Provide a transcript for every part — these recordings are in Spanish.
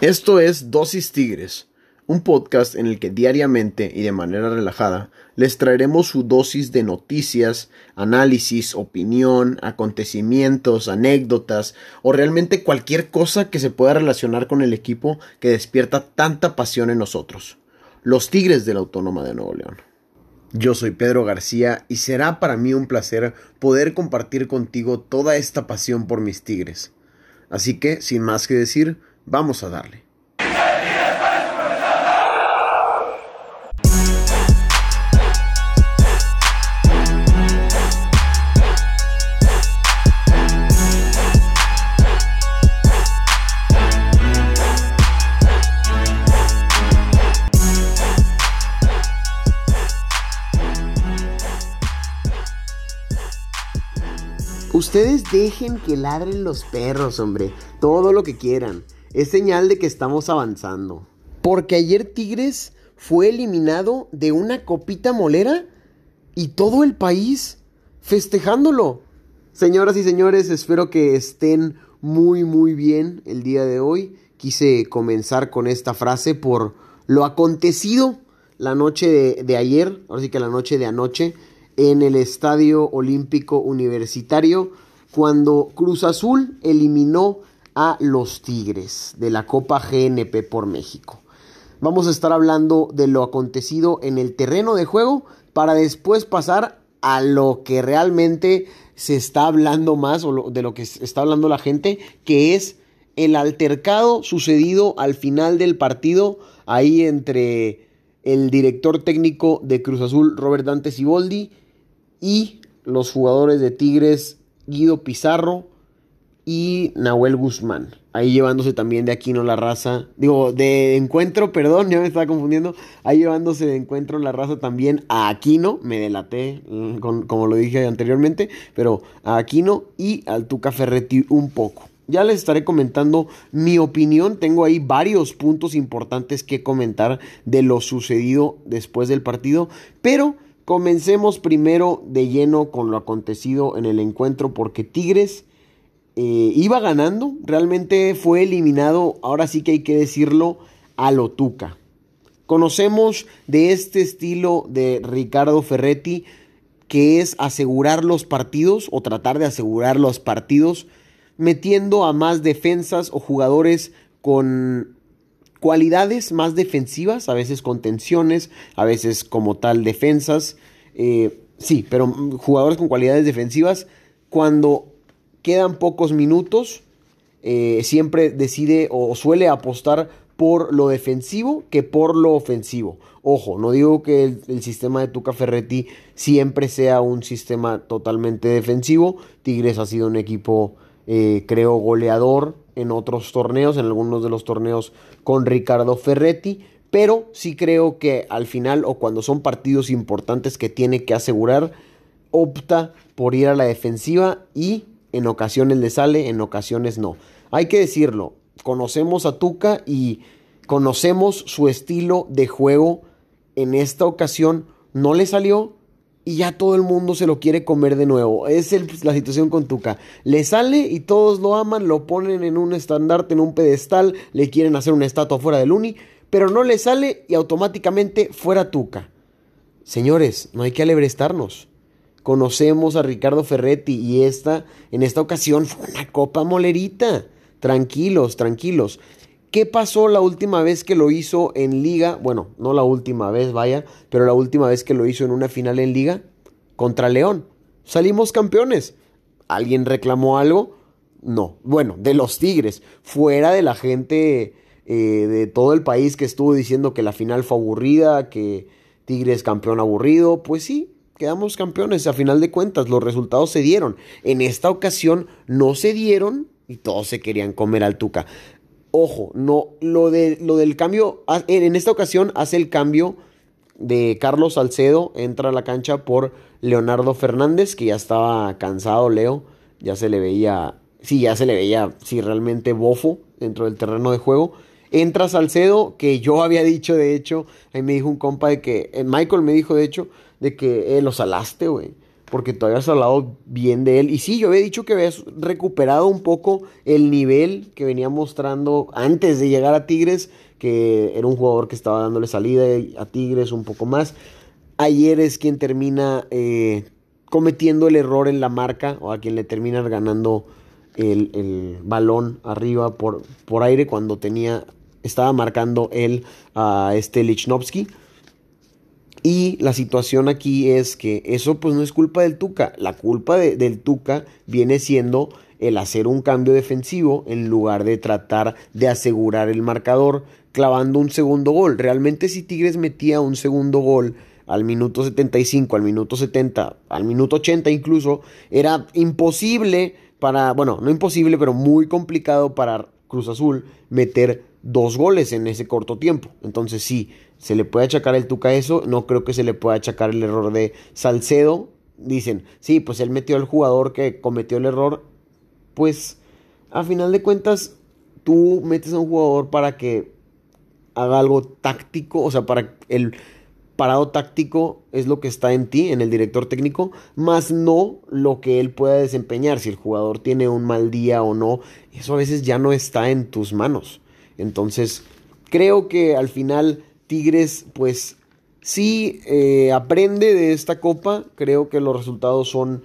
Esto es Dosis Tigres, un podcast en el que diariamente y de manera relajada les traeremos su dosis de noticias, análisis, opinión, acontecimientos, anécdotas o realmente cualquier cosa que se pueda relacionar con el equipo que despierta tanta pasión en nosotros, los Tigres de la Autónoma de Nuevo León. Yo soy Pedro García y será para mí un placer poder compartir contigo toda esta pasión por mis Tigres. Así que, sin más que decir, Vamos a darle. Ustedes dejen que ladren los perros, hombre. Todo lo que quieran es señal de que estamos avanzando. Porque ayer Tigres fue eliminado de una copita molera y todo el país festejándolo. Señoras y señores, espero que estén muy muy bien el día de hoy. Quise comenzar con esta frase por lo acontecido la noche de, de ayer, ahora sí que la noche de anoche, en el Estadio Olímpico Universitario, cuando Cruz Azul eliminó a los Tigres de la Copa GNP por México. Vamos a estar hablando de lo acontecido en el terreno de juego para después pasar a lo que realmente se está hablando más o de lo que está hablando la gente, que es el altercado sucedido al final del partido ahí entre el director técnico de Cruz Azul, Robert Dante Siboldi, y los jugadores de Tigres, Guido Pizarro, y Nahuel Guzmán. Ahí llevándose también de Aquino la raza. Digo, de encuentro, perdón, ya me estaba confundiendo. Ahí llevándose de encuentro la raza también a Aquino. Me delaté, mm, como lo dije anteriormente. Pero a Aquino y al Tuca Ferretti un poco. Ya les estaré comentando mi opinión. Tengo ahí varios puntos importantes que comentar de lo sucedido después del partido. Pero comencemos primero de lleno con lo acontecido en el encuentro porque Tigres eh, iba ganando, realmente fue eliminado, ahora sí que hay que decirlo, a lo Tuca. Conocemos de este estilo de Ricardo Ferretti, que es asegurar los partidos o tratar de asegurar los partidos, metiendo a más defensas o jugadores con cualidades más defensivas, a veces con tensiones, a veces como tal defensas. Eh, sí, pero jugadores con cualidades defensivas cuando quedan pocos minutos, eh, siempre decide o suele apostar por lo defensivo que por lo ofensivo. Ojo, no digo que el, sistema de Tuca Ferretti siempre sea un sistema totalmente defensivo. Tigres ha sido un equipo, eh, creo, goleador en otros torneos, en algunos de los torneos con Ricardo Ferretti. Pero sí creo que al final o cuando son partidos importantes que tiene que asegurar, opta por ir a la defensiva y en ocasiones le sale, en ocasiones no. Hay que decirlo, conocemos a Tuca y conocemos su estilo de juego. En esta ocasión no le salió y ya todo el mundo se lo quiere comer de nuevo. Es la situación con Tuca. Le sale y todos lo aman, lo ponen en un estandarte, en un pedestal, le quieren hacer una estatua fuera del uni, pero no le sale y automáticamente fuera Tuca. Señores, no hay que alebrestarnos conocemos a Ricardo Ferretti y esta, en esta ocasión fue una copa molerita. Tranquilos, tranquilos. ¿Qué pasó la última vez que lo hizo en liga? Bueno, no la última vez, vaya, pero la última vez que lo hizo en una final en liga contra León. Salimos campeones. ¿Alguien reclamó algo? No. Bueno, de los Tigres, fuera de la gente eh, de todo el país que estuvo diciendo que la final fue aburrida, que Tigres campeón aburrido, pues sí, quedamos campeones. A final de cuentas, los resultados se dieron. En esta ocasión no se dieron y todos se querían comer al Tuca. Ojo, no, lo, de, lo del cambio, en esta ocasión hace el cambio de Carlos Salcedo, entra a la cancha por Leonardo Fernández, que ya estaba cansado, Leo, ya se le veía, sí, ya se le veía, sí, realmente bofo dentro del terreno de juego. Entra Salcedo, que yo había dicho, de hecho, ahí me dijo un compa de que, eh, Michael me dijo, de hecho, de que eh, lo salaste, güey. porque todavía has hablado bien de él. Y sí, yo había dicho que habías recuperado un poco el nivel que venía mostrando antes de llegar a Tigres, que era un jugador que estaba dándole salida a Tigres un poco más. Ayer es quien termina eh, cometiendo el error en la marca, o a quien le termina ganando el, balón arriba por, por aire cuando tenía, estaba marcando él a este Lichnowsky. Y la situación aquí es que eso pues no es culpa del Tuca. La culpa del Tuca viene siendo el hacer un cambio defensivo en lugar de tratar de asegurar el marcador clavando un segundo gol. Realmente si Tigres metía un segundo gol al minuto 75, al minuto 70, al minuto 80 incluso, era imposible para, bueno, no imposible, pero muy complicado para Cruz Azul meter dos goles en ese corto tiempo. Entonces sí, se le puede achacar el Tuca eso, no creo que se le pueda achacar el error de Salcedo. Dicen, sí, pues él metió al jugador que cometió el error. Pues a final de cuentas, tú metes a un jugador para que haga algo táctico, o sea, para el parado táctico es lo que está en ti, en el director técnico, más no lo que él pueda desempeñar. Si el jugador tiene un mal día o no, eso a veces ya no está en tus manos. Entonces, creo que al final Tigres, pues sí eh, aprende de esta copa. Creo que los resultados son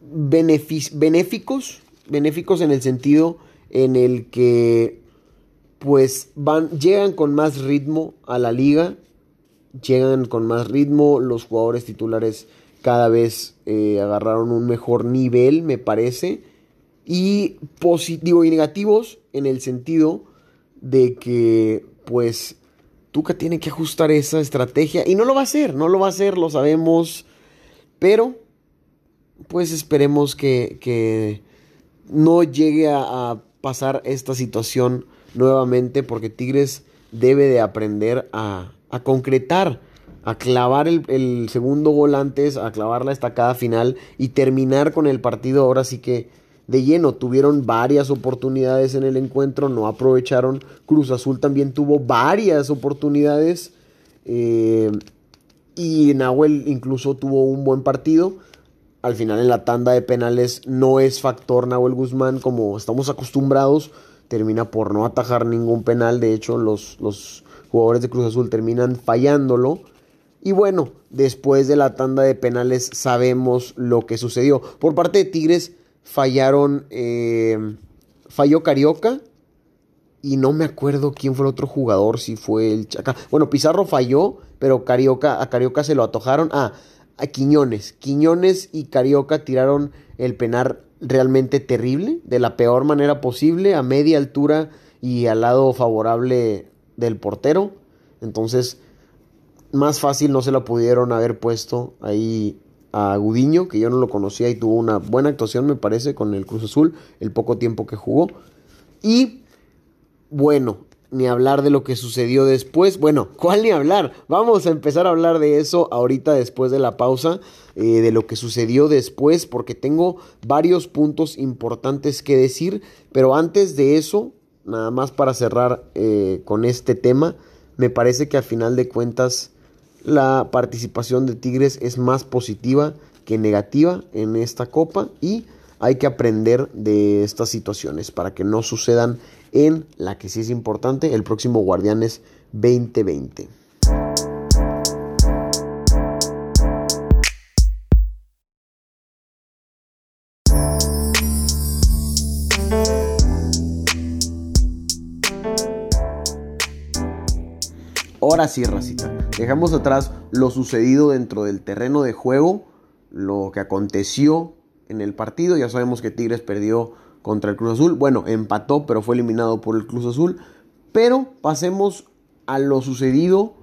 benéficos, benéficos en el sentido en el que pues van, llegan con más ritmo a la liga, llegan con más ritmo, los jugadores titulares cada vez eh, agarraron un mejor nivel, me parece, y positivo y negativos en el sentido de que pues Tuca tiene que ajustar esa estrategia y no lo va a hacer, no lo va a hacer, lo sabemos, pero pues esperemos que, no llegue a, pasar esta situación nuevamente porque Tigres debe de aprender a, concretar, a clavar el, el, segundo gol antes, a clavar la estacada final y terminar con el partido ahora sí que de lleno. Tuvieron varias oportunidades en el encuentro, no aprovecharon. Cruz Azul también tuvo varias oportunidades. Eh, y Nahuel incluso tuvo un buen partido. Al final en la tanda de penales no es factor Nahuel Guzmán como estamos acostumbrados. Termina por no atajar ningún penal. De hecho, los, los jugadores de Cruz Azul terminan fallándolo. Y bueno, después de la tanda de penales sabemos lo que sucedió. Por parte de Tigres, fallaron, eh, falló Carioca y no me acuerdo quién fue el otro jugador, si fue el Chaca. Bueno, Pizarro falló, pero Carioca, a Carioca se lo atojaron. Ah, a Quiñones. Quiñones y Carioca tiraron el penar realmente terrible, de la peor manera posible, a media altura y al lado favorable del portero. Entonces, más fácil no se lo pudieron haber puesto ahí a Gudiño, que yo no lo conocía y tuvo una buena actuación, me parece, con el Cruz Azul, el poco tiempo que jugó. Y bueno, ni hablar de lo que sucedió después. Bueno, ¿cuál ni hablar? Vamos a empezar a hablar de eso ahorita después de la pausa, eh, de lo que sucedió después, porque tengo varios puntos importantes que decir, pero antes de eso, nada más para cerrar eh, con este tema, me parece que a final de cuentas la participación de Tigres es más positiva que negativa en esta copa y hay que aprender de estas situaciones para que no sucedan en la que sí es importante el próximo Guardianes 2020. Ahora sí, racita. Dejamos atrás lo sucedido dentro del terreno de juego, lo que aconteció en el partido. Ya sabemos que Tigres perdió contra el Cruz Azul. Bueno, empató, pero fue eliminado por el Cruz Azul. Pero pasemos a lo sucedido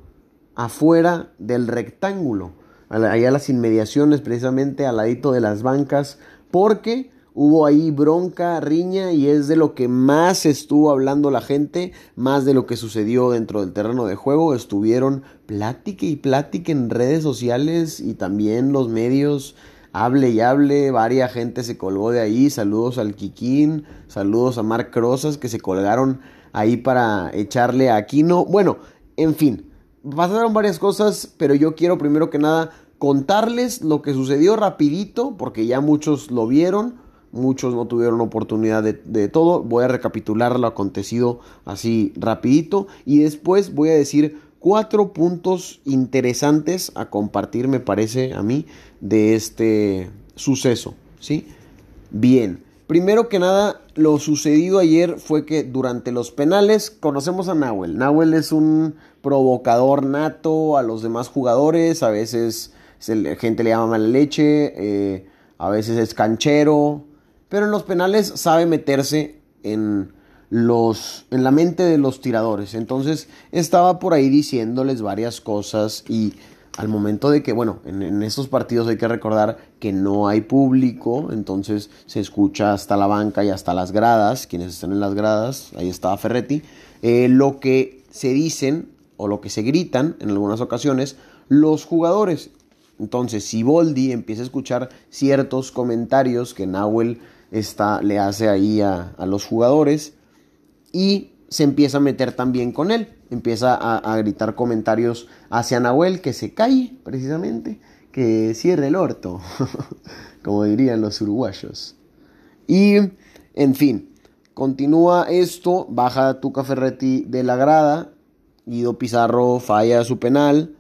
afuera del rectángulo, allá a las inmediaciones, precisamente al ladito de las bancas, porque Hubo ahí bronca, riña y es de lo que más estuvo hablando la gente, más de lo que sucedió dentro del terreno de juego. Estuvieron plática y plática en redes sociales y también los medios. Hable y hable, varia gente se colgó de ahí. Saludos al Kikín, saludos a Marc Rosas que se colgaron ahí para echarle a Aquino. Bueno, en fin, pasaron varias cosas, pero yo quiero primero que nada contarles lo que sucedió rapidito, porque ya muchos lo vieron, muchos no tuvieron oportunidad de, de, todo. Voy a recapitular lo acontecido así rapidito y después voy a decir cuatro puntos interesantes a compartir, me parece a mí, de este suceso, ¿sí? Bien, primero que nada, lo sucedido ayer fue que durante los penales conocemos a Nahuel. Nahuel es un provocador nato a los demás jugadores, a veces gente le llama mala leche, eh, a veces es canchero, pero en los penales sabe meterse en los en la mente de los tiradores. Entonces estaba por ahí diciéndoles varias cosas y al momento de que, bueno, en, estos partidos hay que recordar que no hay público, entonces se escucha hasta la banca y hasta las gradas, quienes están en las gradas, ahí estaba Ferretti, eh, lo que se dicen o lo que se gritan en algunas ocasiones los jugadores. Entonces, si Boldi empieza a escuchar ciertos comentarios que Nahuel está, le hace ahí a, a los jugadores, y se empieza a meter también con él. Empieza a, gritar comentarios hacia Nahuel que se calle, precisamente, que cierre el orto, como dirían los uruguayos. Y, en fin, continúa esto, baja Tuca Ferretti de la grada, Guido Pizarro falla su penal,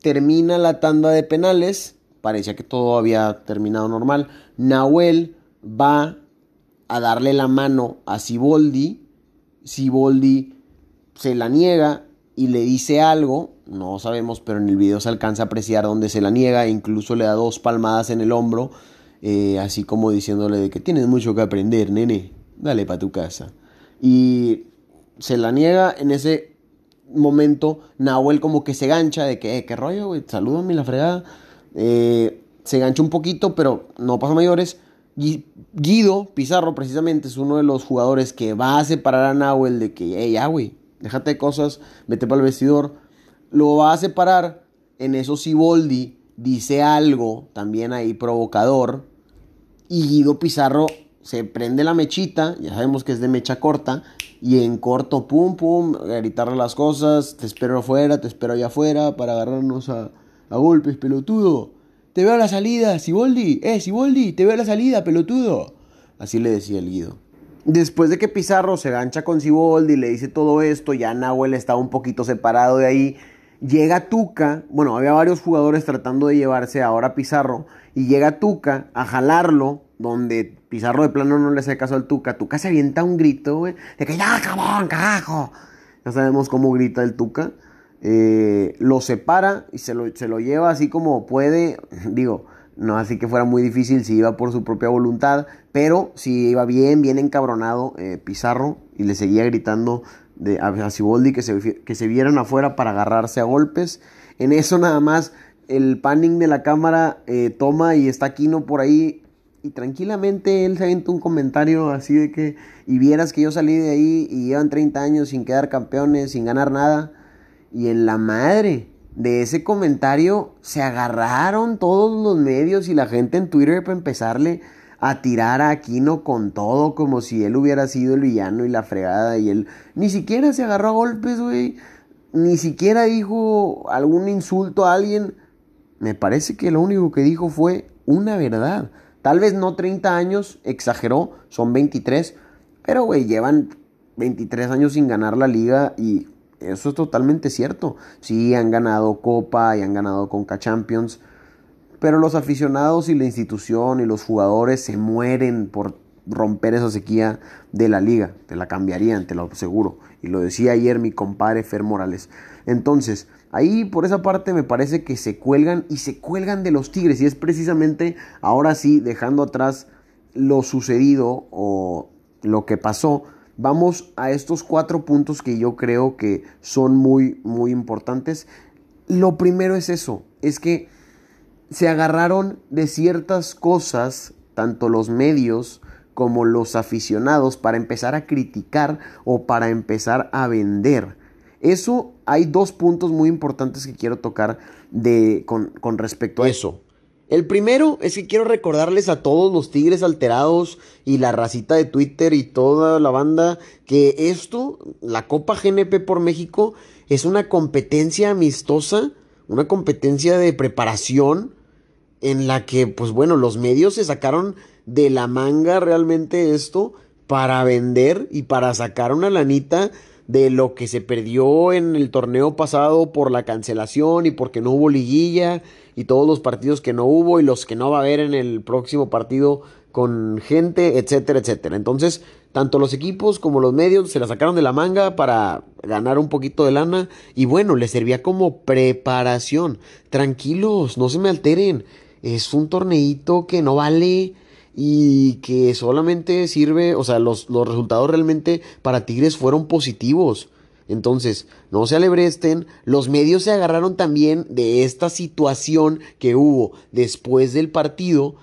termina la tanda de penales, parecía que todo había terminado normal, Nahuel va a darle la mano a Siboldi, Siboldi se la niega y le dice algo, no sabemos, pero en el video se alcanza a apreciar donde se la niega e incluso le da dos palmadas en el hombro, eh, así como diciéndole de que tienes mucho que aprender, nene, dale para tu casa. Y se la niega en ese momento, Nahuel como que se gancha de que, eh, qué rollo, güey, salúdame la fregada. Eh, se gancha un poquito, pero no pasa mayores. Guido Pizarro precisamente es uno de los jugadores que va a separar a Nahuel de que, hey, ya, déjate de cosas, vete para el vestidor. Lo va a separar. En eso Siboldi dice algo también ahí provocador. Y Guido Pizarro se prende la mechita, ya sabemos que es de mecha corta, y en corto, pum, pum, gritarle las cosas, te espero afuera, te espero allá afuera para agarrarnos a, a golpes, pelotudo. Te veo a la salida, Siboldi. Eh, Siboldi, te veo a la salida, pelotudo. Así le decía el Guido. Después de que Pizarro se gancha con Siboldi y le dice todo esto, ya Nahuel estaba un poquito separado de ahí. Llega Tuca, bueno, había varios jugadores tratando de llevarse ahora a Pizarro, y llega Tuca a jalarlo, donde Pizarro de plano no le hace caso al Tuca. Tuca se avienta un grito, güey, de que ya, cabrón, carajo. Ya sabemos cómo grita el Tuca. Eh, lo separa y se lo, se lo lleva así como puede, digo, no así que fuera muy difícil si iba por su propia voluntad, pero si iba bien, bien encabronado eh, Pizarro y le seguía gritando de, a Ciboldi que se, que se vieran afuera para agarrarse a golpes. En eso nada más el panning de la cámara eh, toma y está Kino por ahí y tranquilamente él se avienta un comentario así de que y vieras que yo salí de ahí y llevan 30 años sin quedar campeones, sin ganar nada. Y en la madre de ese comentario se agarraron todos los medios y la gente en Twitter para empezarle a tirar a Aquino con todo, como si él hubiera sido el villano y la fregada. Y él ni siquiera se agarró a golpes, güey. Ni siquiera dijo algún insulto a alguien. Me parece que lo único que dijo fue una verdad. Tal vez no 30 años, exageró, son 23. Pero, güey, llevan 23 años sin ganar la liga y eso es totalmente cierto. Sí, han ganado Copa y han ganado Conca Champions. Pero los aficionados y la institución y los jugadores se mueren por romper esa sequía de la liga. Te la cambiarían, te lo aseguro. Y lo decía ayer mi compadre Fer Morales. Entonces, ahí por esa parte me parece que se cuelgan y se cuelgan de los Tigres. Y es precisamente ahora sí, dejando atrás lo sucedido o lo que pasó vamos a estos cuatro puntos que yo creo que son muy, muy importantes. Lo primero es eso, es que se agarraron de ciertas cosas, tanto los medios como los aficionados, para empezar a criticar o para empezar a vender. Eso hay dos puntos muy importantes que quiero tocar de, con, con respecto a eso. El primero es que quiero recordarles a todos los tigres alterados y la racita de Twitter y toda la banda que esto, la Copa GNP por México, es una competencia amistosa, una competencia de preparación en la que, pues bueno, los medios se sacaron de la manga realmente esto para vender y para sacar una lanita de lo que se perdió en el torneo pasado por la cancelación y porque no hubo liguilla y todos los partidos que no hubo y los que no va a haber en el próximo partido con gente, etcétera, etcétera. Entonces, tanto los equipos como los medios se la sacaron de la manga para ganar un poquito de lana y bueno, les servía como preparación. Tranquilos, no se me alteren. Es un torneito que no vale y que solamente sirve, o sea, los, los resultados realmente para Tigres fueron positivos. Entonces, no se alebresten, los medios se agarraron también de esta situación que hubo después del partido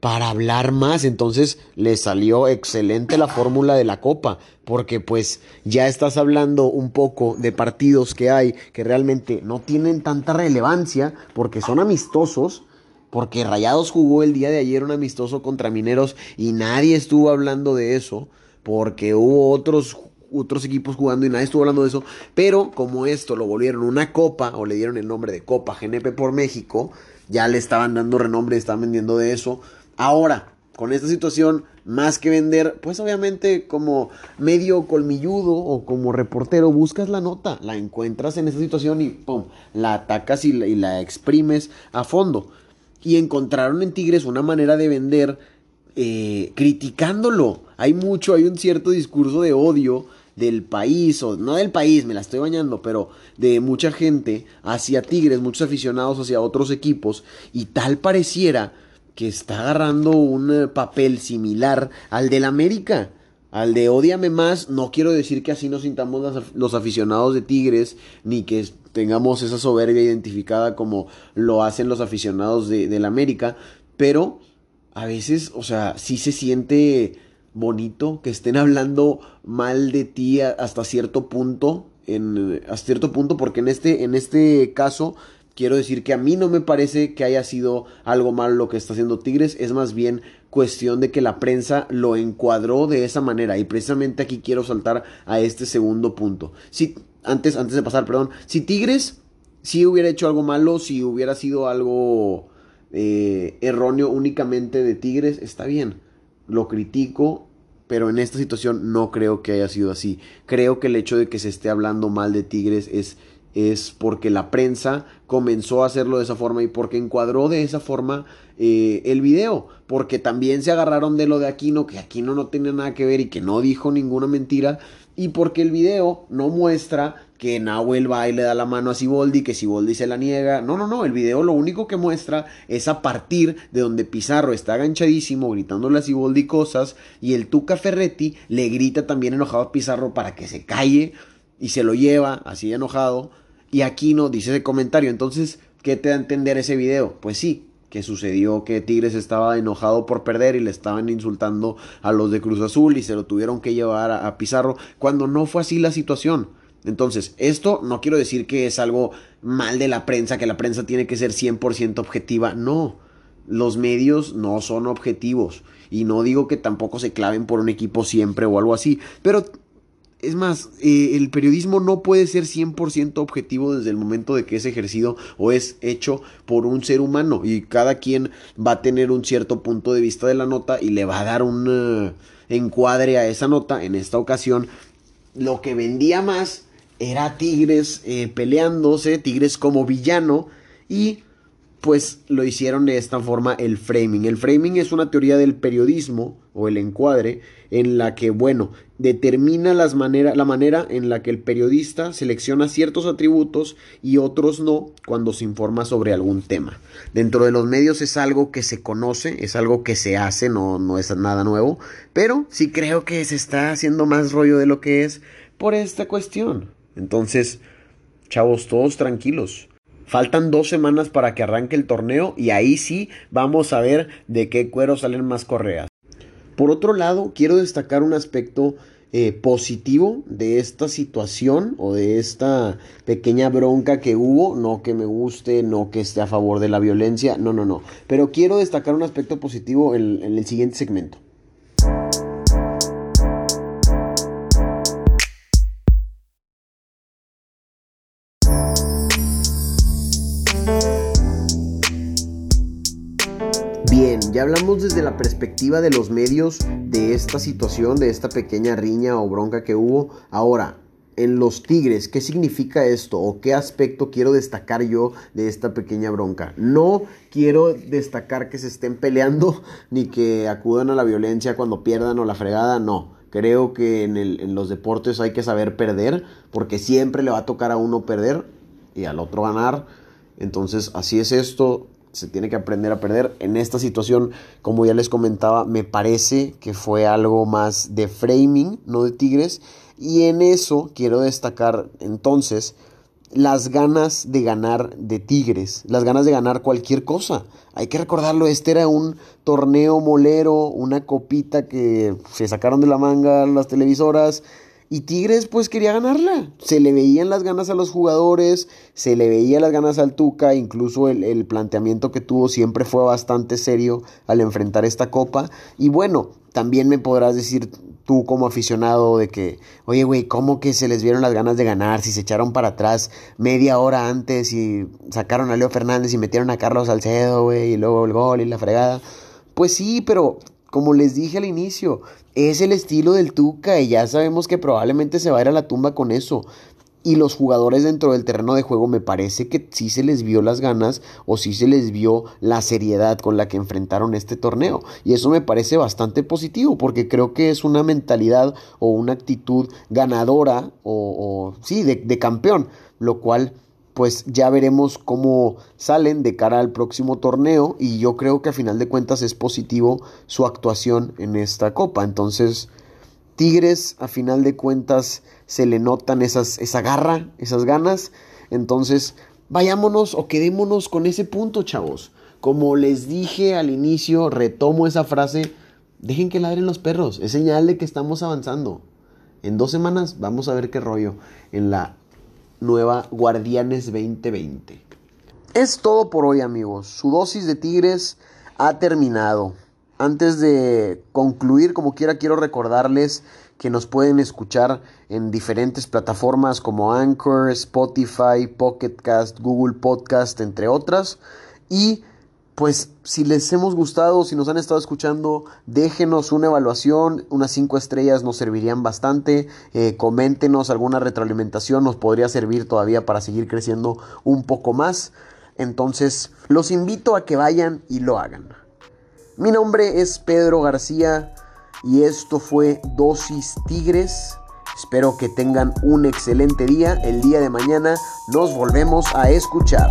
para hablar más. Entonces le salió excelente la fórmula de la copa, porque pues ya estás hablando un poco de partidos que hay que realmente no tienen tanta relevancia porque son amistosos porque Rayados jugó el día de ayer un amistoso contra Mineros y nadie estuvo hablando de eso, porque hubo otros otros equipos jugando y nadie estuvo hablando de eso, pero como esto lo volvieron una copa o le dieron el nombre de Copa GNP por México, ya le estaban dando renombre, estaban vendiendo de eso. Ahora, con esta situación, más que vender, pues obviamente como medio colmilludo o como reportero, buscas la nota, la encuentras en esta situación y ¡pum! La atacas y la exprimes a fondo y encontraron en Tigres una manera de vender eh, criticándolo. Hay mucho, hay un cierto discurso de odio del país, o no del país, me la estoy bañando, pero de mucha gente hacia Tigres, muchos aficionados hacia otros equipos, y tal pareciera que está agarrando un eh, papel similar al del América. Al de odiame más, no quiero decir que así nos sintamos los aficionados de Tigres, ni que tengamos esa soberbia identificada como lo hacen los aficionados de, del América, pero a veces, o sea, sí se siente bonito que estén hablando mal de ti hasta cierto punto, en, hasta cierto punto, porque en este, en este caso quiero decir que a mí no me parece que haya sido algo malo lo que está haciendo Tigres, es más bien cuestión de que la prensa lo encuadró de esa manera y precisamente aquí quiero saltar a este segundo punto. Si antes antes de pasar, perdón, si Tigres si hubiera hecho algo malo, si hubiera sido algo eh, erróneo únicamente de Tigres, está bien. Lo critico, pero en esta situación no creo que haya sido así. Creo que el hecho de que se esté hablando mal de Tigres es es porque la prensa comenzó a hacerlo de esa forma y porque encuadró de esa forma eh, el video. Porque también se agarraron de lo de Aquino, que Aquino no tenía nada que ver y que no dijo ninguna mentira. Y porque el video no muestra que Nahuel va y le da la mano a Siboldi, que Siboldi se la niega. No, no, no. El video lo único que muestra es a partir de donde Pizarro está aganchadísimo gritándole a Siboldi cosas. Y el Tuca Ferretti le grita también enojado a Pizarro para que se calle y se lo lleva así enojado y aquí no dice ese comentario. Entonces, ¿qué te da a entender ese video? Pues sí, que sucedió que Tigres estaba enojado por perder y le estaban insultando a los de Cruz Azul y se lo tuvieron que llevar a, Pizarro, cuando no fue así la situación. Entonces, esto no quiero decir que es algo mal de la prensa, que la prensa tiene que ser 100% objetiva, no. Los medios no son objetivos. Y no digo que tampoco se claven por un equipo siempre o algo así. Pero es más, eh, el periodismo no puede ser 100% objetivo desde el momento de que es ejercido o es hecho por un ser humano y cada quien va a tener un cierto punto de vista de la nota y le va a dar un eh, encuadre a esa nota. En esta ocasión, lo que vendía más era Tigres eh, peleándose, Tigres como villano y pues lo hicieron de esta forma el framing. El framing es una teoría del periodismo o el encuadre en la que, bueno, determina las manera, la manera en la que el periodista selecciona ciertos atributos y otros no cuando se informa sobre algún tema. Dentro de los medios es algo que se conoce, es algo que se hace, no, no es nada nuevo, pero sí creo que se está haciendo más rollo de lo que es por esta cuestión. Entonces, chavos, todos tranquilos. Faltan dos semanas para que arranque el torneo y ahí sí vamos a ver de qué cuero salen más correas. Por otro lado, quiero destacar un aspecto eh, positivo de esta situación o de esta pequeña bronca que hubo. No que me guste, no que esté a favor de la violencia, no, no, no. Pero quiero destacar un aspecto positivo en el siguiente segmento. Ya hablamos desde la perspectiva de los medios de esta situación, de esta pequeña riña o bronca que hubo. Ahora, en los Tigres, ¿qué significa esto? ¿O qué aspecto quiero destacar yo de esta pequeña bronca? No quiero destacar que se estén peleando ni que acudan a la violencia cuando pierdan o la fregada, no. Creo que en, en los deportes hay que saber perder, porque siempre le va a tocar a uno perder y al otro ganar. Entonces, así es esto se tiene que aprender a perder. En esta situación, como ya les comentaba, me parece que fue algo más de framing, no de Tigres. Y en eso quiero destacar entonces las ganas de ganar de Tigres, las ganas de ganar cualquier cosa. Hay que recordarlo, este era un torneo molero, una copita que se sacaron de la manga las televisoras y Tigres pues quería ganarla. Se le veían las ganas a los jugadores, se le veía las ganas al Tuca, incluso el, planteamiento que tuvo siempre fue bastante serio al enfrentar esta copa. Y bueno, también me podrás decir tú como aficionado de que, oye güey, ¿cómo que se les vieron las ganas de ganar? Si se echaron para atrás media hora antes y sacaron a Leo Fernández y metieron a Carlos Salcedo, güey, y luego el gol y la fregada. Pues sí, pero como les dije al inicio, es el estilo del Tuca y ya sabemos que probablemente se va a ir a la tumba con eso. Y los jugadores dentro del terreno de juego me parece que sí se les vio las ganas o sí se les vio la seriedad con la que enfrentaron este torneo. Y eso me parece bastante positivo porque creo que es una mentalidad o una actitud ganadora o, sí, de, de campeón. Lo cual pues ya veremos cómo salen de cara al próximo torneo y yo creo que a final de cuentas es positivo su actuación en esta copa. Entonces, Tigres a final de cuentas se le notan esas, esa garra, esas ganas. Entonces, vayámonos o quedémonos con ese punto, chavos. Como les dije al inicio, retomo esa frase, dejen que ladren los perros, es señal de que estamos avanzando. En dos semanas vamos a ver qué rollo en la nueva Guardianes 2020. Es todo por hoy amigos. Su dosis de Tigres ha terminado. Antes de concluir, como quiera, quiero recordarles que nos pueden escuchar en diferentes plataformas como Anchor, Spotify, Pocket Cast, Google Podcast, entre otras. Y pues si les hemos gustado, si nos han estado escuchando, déjenos una evaluación, unas 5 estrellas nos servirían bastante, eh, coméntenos alguna retroalimentación, nos podría servir todavía para seguir creciendo un poco más. Entonces, los invito a que vayan y lo hagan. Mi nombre es Pedro García y esto fue Dosis Tigres. Espero que tengan un excelente día. El día de mañana nos volvemos a escuchar.